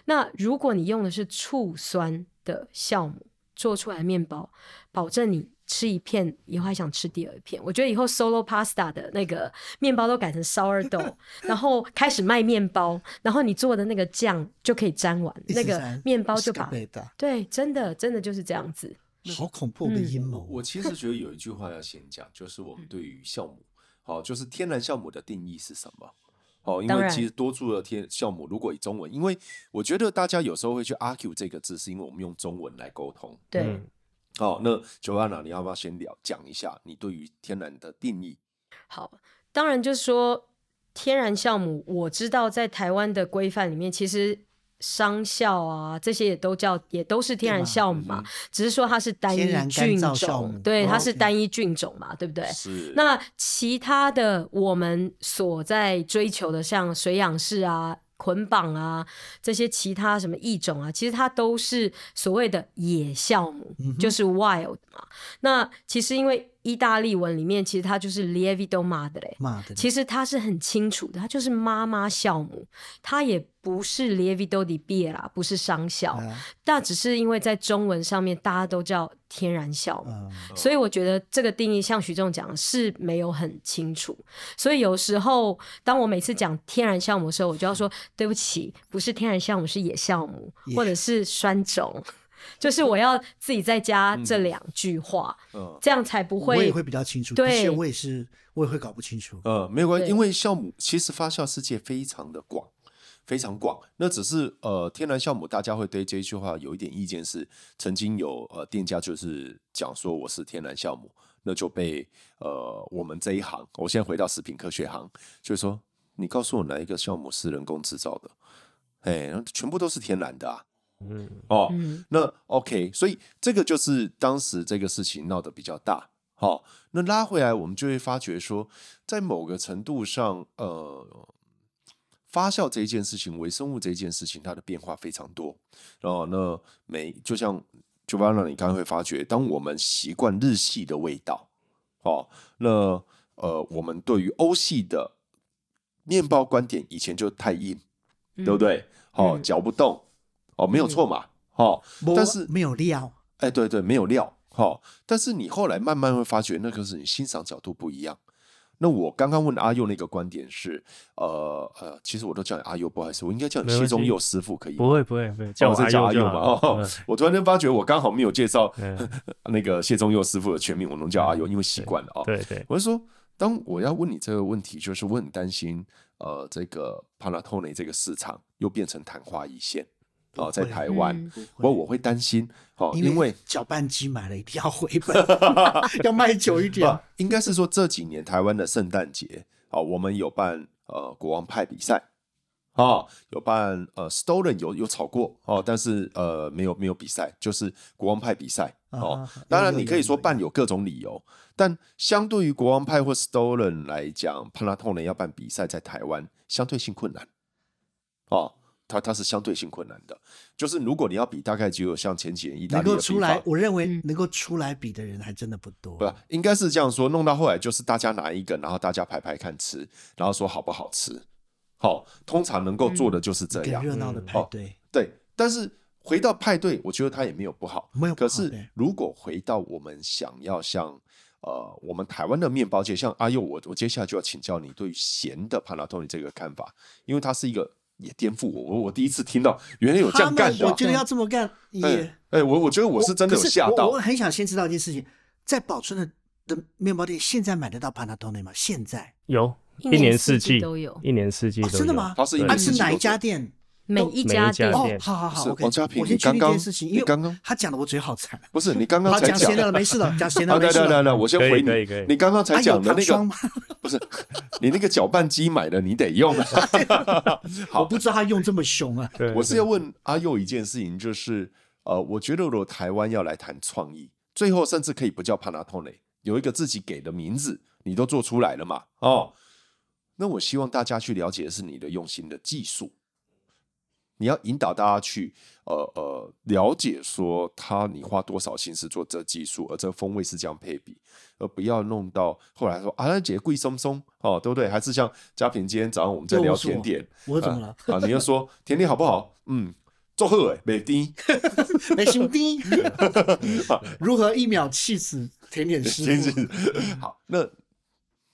那如果你用的是醋酸的酵母，做出来的面包，保证你吃一片以后还想吃第二片。我觉得以后 Solo Pasta 的那个面包都改成 Sourdough，然后开始卖面包，然后你做的那个酱就可以沾完，那个面包就把对，真的真的就是这样子。好恐怖的阴谋！我其实觉得有一句话要先讲，就是我们对于酵母，好，就是天然酵母的定义是什么？哦，因为其实多数的天酵母，如果以中文，因为我觉得大家有时候会去 argue 这个字，是因为我们用中文来沟通。对。嗯、好，那 Giovanna，你要不要先聊讲一下你对于天然的定义？好，当然就是说天然酵母，我知道在台湾的规范里面，其实商酵啊，这些也都叫也都是天然酵母嘛，嗯、只是说它是单一菌种，对，它是单一菌种嘛，对不对？是。那其他的我们所在追求的，像水养式啊。捆绑啊，这些其他什么异种啊，其实它都是所谓的野酵母，嗯、就是 wild 嘛。那其实因为意大利文里面，其实它就是 lievito madre，其实它是很清楚的，它就是妈妈酵母，它也不是 lievito di b i e r a 不是商酵，嗯、但只是因为在中文上面大家都叫天然酵母，嗯、所以我觉得这个定义像徐仲讲的是没有很清楚，所以有时候当我每次讲天然酵母的时候，我就要说对不起，不是天然酵母，是野酵母，或者是酸种。就是我要自己再加这两句话，嗯，这样才不会。我也会比较清楚。对，我也是，我也会搞不清楚。呃，没有关系，因为酵母其实发酵世界非常的广，非常广。那只是呃，天然酵母，大家会对这一句话有一点意见是，曾经有呃店家就是讲说我是天然酵母，那就被呃我们这一行，我现在回到食品科学行，就是说你告诉我哪一个酵母是人工制造的？哎，全部都是天然的啊。嗯哦，嗯那 OK，所以这个就是当时这个事情闹得比较大。好、哦，那拉回来，我们就会发觉说，在某个程度上，呃，发酵这一件事情，微生物这一件事情，它的变化非常多。然后，那每就像就让你刚刚会发觉，当我们习惯日系的味道，哦，那呃，我们对于欧系的面包观点以前就太硬，嗯、对不对？好、哦，嚼不动。哦，没有错嘛，哦，但是没有料，哎，对对，没有料，哦，但是你后来慢慢会发觉，那个是你欣赏角度不一样。那我刚刚问阿佑那个观点是，呃呃，其实我都叫你阿佑，不好意思，我应该叫你谢宗佑师傅可以？不会不会不会，叫我再叫阿佑嘛。哦，我突然间发觉，我刚好没有介绍 那个谢宗佑师傅的全名，我能叫阿佑，因为习惯了啊。对对，我是说，当我要问你这个问题，就是我很担心，呃，这个 Panettone 这个市场又变成昙花一现。哦，在台湾，不过我会担心哦，因为搅拌机买了一定要回本，要卖久一点。应该是说这几年台湾的圣诞节，哦，我们有办呃国王派比赛，哦，有办呃 Stollen 有有炒过哦，但是呃没有没有比赛，就是国王派比赛哦。当然你可以说办有各种理由，但相对于国王派或 Stollen 来讲，Panettone 要办比赛在台湾相对性困难，哦。它它是相对性困难的，就是如果你要比，大概只有像前几年意大利能够出来，我认为能够出来比的人还真的不多。不，应该是这样说，弄到后来就是大家拿一个，然后大家排排看吃，然后说好不好吃。好，通常能够做的就是这样，热闹的派对。对，但是回到派对，我觉得它也没有不好，没有。可是如果回到我们想要像呃，我们台湾的面包界，像阿佑，我我接下来就要请教你对于咸的 Panettone 这个看法，因为它是一个。也颠覆我，我我第一次听到原来有这样干的。我觉得要这么干也，哎、欸欸，我我觉得我是真的有吓到。我，我，我很想先知道一件事情，在宝春的的面包店现在买得到 Panettone 吗？现在有，一年四季都有，一年四季都有。真的吗？它是一年四季都有。是哪一家店？每一家店哦，好好好，王家平，我先确定一件事情，因为刚刚他讲的我嘴好馋。不是你刚刚才讲闲的了，没事了，讲闲的没事了。来来来，我先回你。你刚刚才讲的那个，不是你那个搅拌机买的，你得用。好，我不知道他用这么凶啊。我是要问阿佑一件事情，就是呃，我觉得如果台湾要来谈创意，最后甚至可以不叫 Panettone，有一个自己给的名字，你都做出来了嘛？哦，那我希望大家去了解的是你的用心的技术。你要引导大家去，呃呃，了解说他你花多少心思做这技术，而这个风味是这样配比，而不要弄到后来说啊，那姐贵松松哦，对不对？还是像嘉平今天早上我们在聊甜点，我怎么了？啊，你又说 甜点好不好？嗯，做好哎，美丁，美兄弟，如何一秒气死甜点师傅？好，那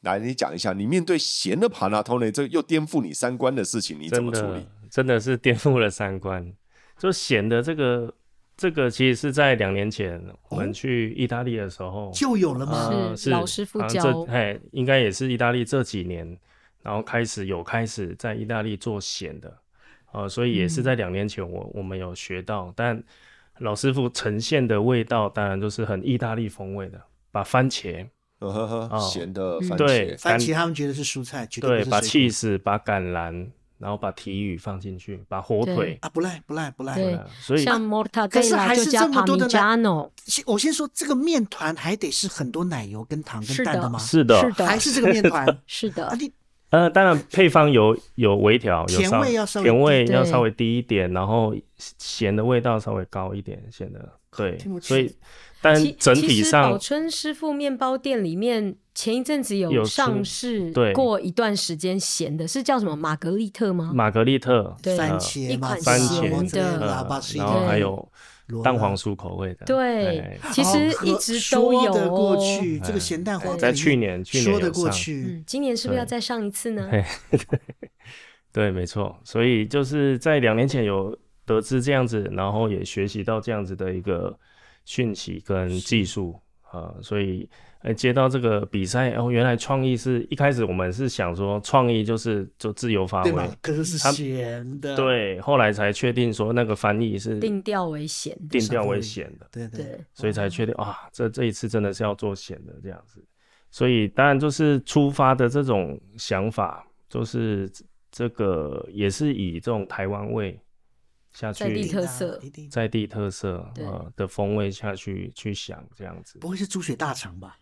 来你讲一下，你面对咸的 Panettone 这又颠覆你三观的事情，你怎么处理？真的是颠覆了三观，就咸的这个，这个其实是在两年前我们去意大利的时候就有了吗？呃、是老师傅教，哎，应该也是意大利这几年，然后开始有开始在意大利做咸的，呃，所以也是在两年前我我们有学到，嗯、但老师傅呈现的味道当然都是很意大利风味的，把番茄，呃呵呵，咸的番茄，对，番茄他们觉得是蔬菜，对，把 cheese，把橄榄。然后把提鱼放进去，把火腿啊，不赖不赖不赖。对，所以像 mortadella 可是还是这么多的奶。先我先说这个面团还得是很多奶油跟糖跟蛋的吗？是的，是的，还是这个面团？是的。啊，你呃，当然配方有有微调，有甜味要稍微甜味要稍微低一点，然后咸的味道稍微高一点，显得对，所以。但整体上，宝春师傅面包店里面前一阵子有上市过一段时间咸的，是叫什么玛格丽特吗？玛格丽特，对，番茄一款番茄的，然后还有蛋黄酥口味的。对，其实一直都有过去这个咸蛋黄，在去年去年说得过去，嗯，今年是不是要再上一次呢？对，没错，所以就是在两年前有得知这样子，然后也学习到这样子的一个。讯息跟技术啊，所以呃接到这个比赛哦，原来创意是一开始我们是想说创意就是就自由发挥，可是是咸的，对，后来才确定说那个翻译是定调为咸，定调为咸的，对对，对，所以才确定啊，这这一次真的是要做咸的这样子，所以当然就是出发的这种想法，就是这个也是以这种台湾味。下去在地特色，在地特色呃的风味下去去想这样子，不会是猪血大肠吧？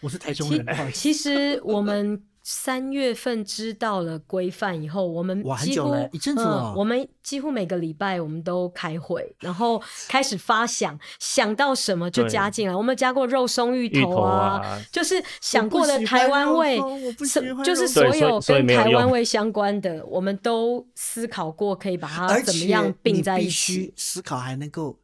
我是台中人。其实我们。三月份知道了规范以后，我们几乎一阵子了。我们几乎每个礼拜我们都开会，然后开始发想，想到什么就加进来。我们加过肉松芋头啊，就是想过的台湾味，就是所有跟台湾味相关的，我们都思考过，可以把它怎么样并在一起。思考还能够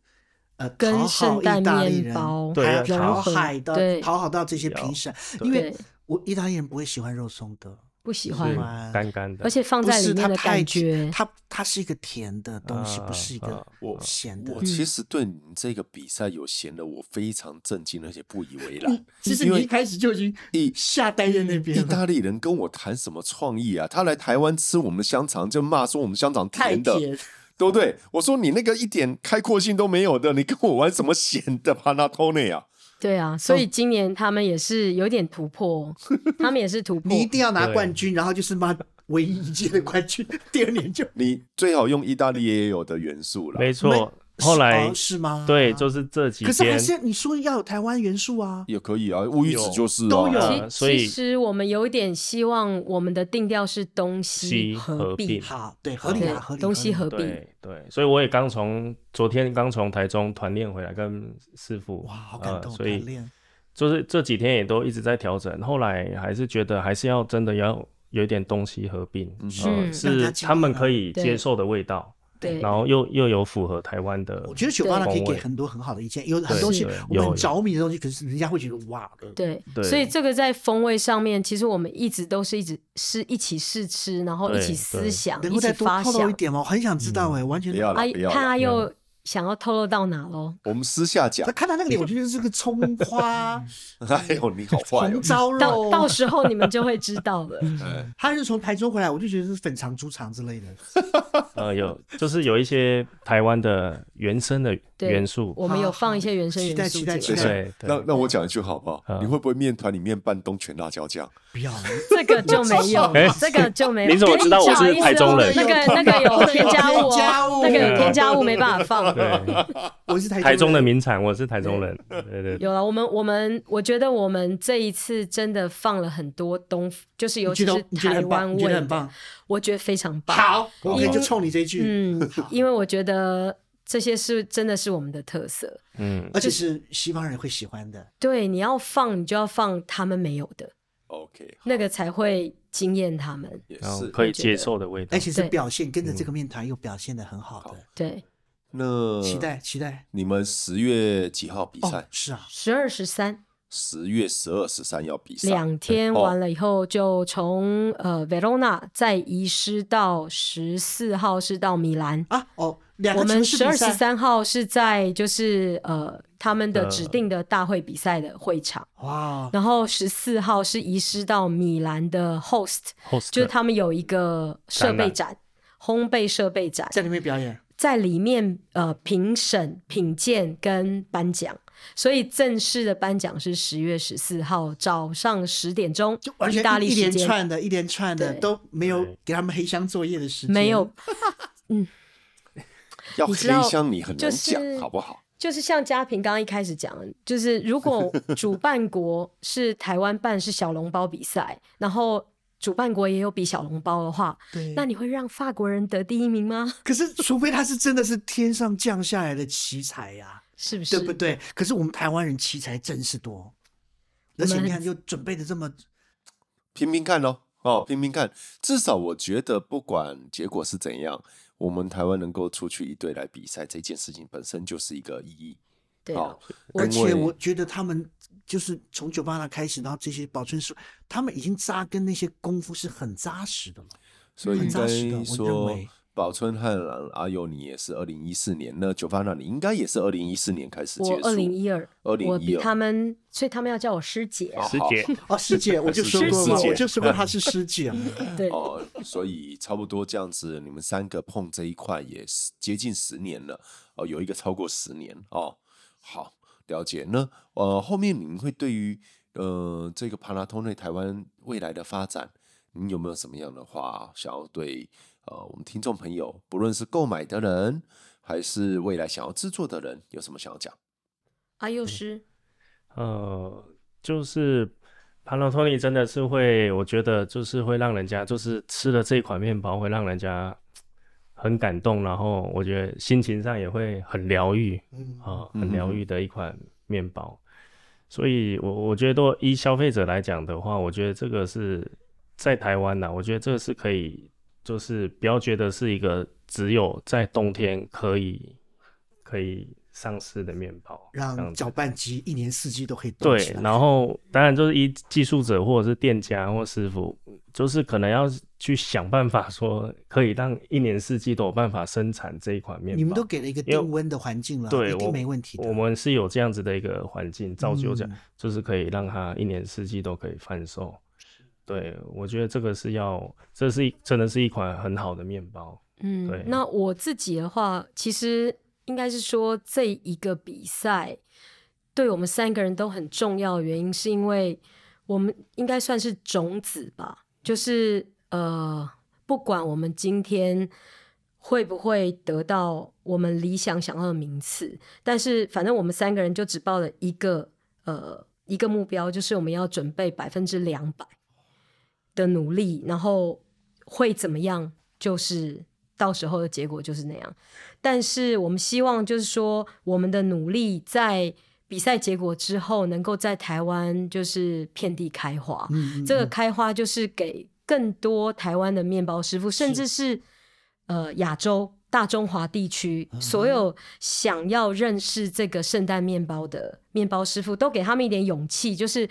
呃跟圣诞面包还有讨好的，讨好到这些评审，因为。我意大利人不会喜欢肉松的，不喜欢干干的，而且放在里面的感觉，它它是一个甜的东西，不是一个我咸的。我其实对你这个比赛有咸的，我非常震惊，而且不以为然。其实你一开始就已经一下呆在那边。意大利人跟我谈什么创意啊？他来台湾吃我们的香肠，就骂说我们香肠甜的，对不对？我说你那个一点开阔性都没有的，你跟我玩什么咸的 Panettone 啊？对啊，所以今年他们也是有点突破，他们也是突破。你一定要拿冠军，然后就是妈唯一一届的冠军，第二年就你最好用意大利也有的元素了。没错，后来是吗？对，就是这几天。可是还是你说要有台湾元素啊，也可以啊，乌鱼子就是都有。所以其实我们有点希望我们的定调是东西合并，好，对，合理啊，合理，东西合并，对，所以我也刚从昨天刚从台中团练回来，跟师傅哇，好感动，所以就是这几天也都一直在调整，后来还是觉得还是要真的要有一点东西合并，嗯，是他们可以接受的味道。对，然后又又有符合台湾的，我觉得酒吧呢可以给很多很好的意见，有很多东西我们很着迷的东西，可是人家会觉得哇，对对，所以这个在风味上面，其实我们一直都是一直是一起试吃，然后一起思想，一起发想一点吗？我很想知道哎，完全不要了，看他又。想要透露到哪喽？我们私下讲。他看他那个脸，我觉得是个葱花。哎呦，你好坏！红烧肉，到到时候你们就会知道了。他是从台中回来，我就觉得是粉肠、猪肠之类的。呃，有，就是有一些台湾的原生的元素。我们有放一些原生元素。期待，期待，期待。那那我讲一句好不好？你会不会面团里面拌东泉辣椒酱？不要，这个就没有，这个就没有。你怎么知道我是台中人？那个那个有添加物，那个有添加物没办法放。对，我是台台中的名产，我是台中人。对。对，有了，我们我们我觉得我们这一次真的放了很多东，就是尤其是台湾味，很棒，我觉得非常棒。好，OK，就冲你这一句。嗯，因为我觉得这些是真的是我们的特色，嗯，而且是西方人会喜欢的。对，你要放，你就要放他们没有的。OK，那个才会惊艳他们，也是。可以接受的味道，而且是表现跟着这个面团又表现的很好的。对，那期待期待。你们十月几号比赛？是啊，十二十三。十月十二十三要比赛，两天完了以后就从呃 Verona 再移师到十四号是到米兰。啊哦，我们十二十三号是在就是呃他们的指定的大会比赛的会场。哇，然后十四号是移师到米兰的 Host，就是他们有一个设备展，烘焙设备展，在里面表演，在里面呃评审品鉴跟颁奖。所以正式的颁奖是十月十四号早上十点钟，就完全意大利一连串的、一连串的都没有给他们黑箱作业的时间，没有，嗯要黑箱你很难就是讲，好不好？就是像嘉平刚刚一开始讲的，就是如果主办国是台湾办是小笼包比赛，然后主办国也有比小笼包的话，对，那你会让法国人得第一名吗？可是除非他是真的是天上降下来的奇才呀、是不是？对不对？可是我们台湾人奇才真是多，而且你看又准备的这么，拼拼看喽，哦，拼拼看。至少我觉得，不管结果是怎样，我们台湾能够出去一队来比赛，这件事情本身就是一个意义。对啊哦，而且我觉得他们就是从九八那开始，然后这些保春师，他们已经扎根那些功夫是很扎实的了。所以应扎实的我认该说为，宝春和阿佑你也是二零一四年，那九八那你应该也是二零一四年开始结束。我二零一二，二零一二他们，所以他们要叫我师姐。师姐，哦，师姐，我就说过嘛师，姐我就说过她是师姐。对，哦，所以差不多这样子，你们三个碰这一块也是接近十年了哦，有一个超过十年哦。好，了解。那呃，后面你们会对于呃这个帕拉通内台湾未来的发展，你有没有什么样的话想要对呃我们听众朋友，不论是购买的人，还是未来想要制作的人，有什么想要讲？阿幼师，呃，就是帕诺托尼真的是会，我觉得就是会让人家就是吃了这款面包会让人家很感动，然后我觉得心情上也会很疗愈，嗯啊、很疗愈的一款面包。所以我我觉得依消费者来讲的话，我觉得这个是在台湾呐，我觉得这个是可以，就是不要觉得是一个只有在冬天可以可以上市的面包，让搅拌机一年四季都可以动起对，然后当然就是一技术者或者是店家或师傅，就是可能要去想办法说，可以让一年四季都有办法生产这一款面包。你们都给了一个定温的环境了，对，一定没问题的。我们是有这样子的一个环境，造就这样，嗯就是可以让它一年四季都可以贩售。对，我觉得这个是要，这是一真的是一款很好的面包。嗯对，那我自己的话，其实应该是说这一个比赛对我们三个人都很重要的原因，是因为我们应该算是种子吧，就是呃，不管我们今天会不会得到我们理想想要的名次，但是反正我们三个人就只报了一个呃一个目标，就是我们要准备百分之两百的努力，然后会怎么样，就是到时候的结果就是那样。但是我们希望就是说，我们的努力在比赛结果之后，能够在台湾就是遍地开花。嗯嗯这个开花就是给更多台湾的面包师傅，甚至是呃亚洲大中华地区所有想要认识这个圣诞面包的面包师傅，都给他们一点勇气，就是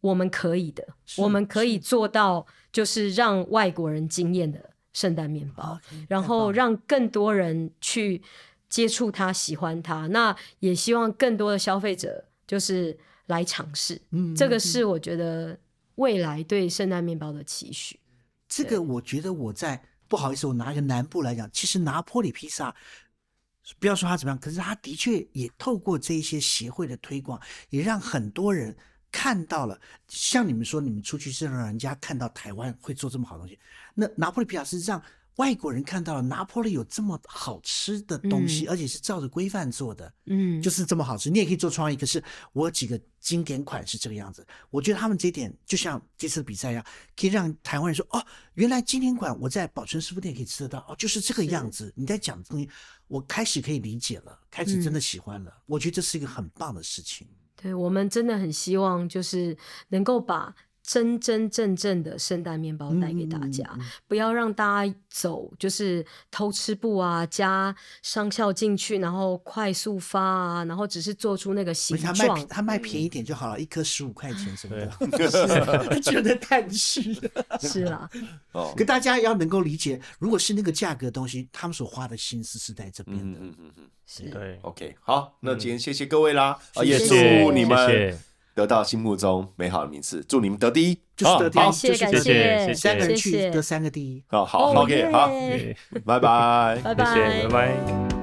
我们可以的，我们可以做到，就是让外国人惊艳的圣诞面包然后让更多人去接触它、喜欢它。那也希望更多的消费者就是来尝试，嗯这个是我觉得未来对圣诞面包的期许。这个我觉得我在不好意思，我拿一个南部来讲，其实拿坡里披萨，不要说它怎么样，可是他的确也透过这一些协会的推广，也让很多人看到了。像你们说，你们出去是让人家看到台湾会做这么好东西，那拿破仑皮亚是让外国人看到了拿破仑有这么好吃的东西，嗯而且是照着规范做的。嗯，就是这么好吃，你也可以做创意。可是我有几个经典款是这个样子，我觉得他们这一点就像这次比赛一样，可以让台湾人说：哦，原来经典款我在保存师傅店可以吃得到，哦，就是这个样子。你在讲的东西，我开始可以理解了，开始真的喜欢了。我觉得这是一个很棒的事情。对，我们真的很希望就是能够把真真正正的圣诞面包带给大家，嗯嗯嗯不要让大家走就是偷吃步啊，加商效进去，然后快速发啊，然后只是做出那个形状。他卖便宜点就好了，一颗十五块钱什么的，觉得太虚了。是啦，哦，可大家也要能够理解，如果是那个价格的东西，他们所花的心思是在这边嗯的。嗯嗯嗯是。对，，OK，好，那今天谢谢各位啦，啊，也谢谢祝你们谢得到心目中美好的名次，祝你们得第一，就是得第一，好感谢感谢谢三个人谢谢。去得三个第一。好好哦，OK，好，拜拜。拜，拜。谢谢，拜拜。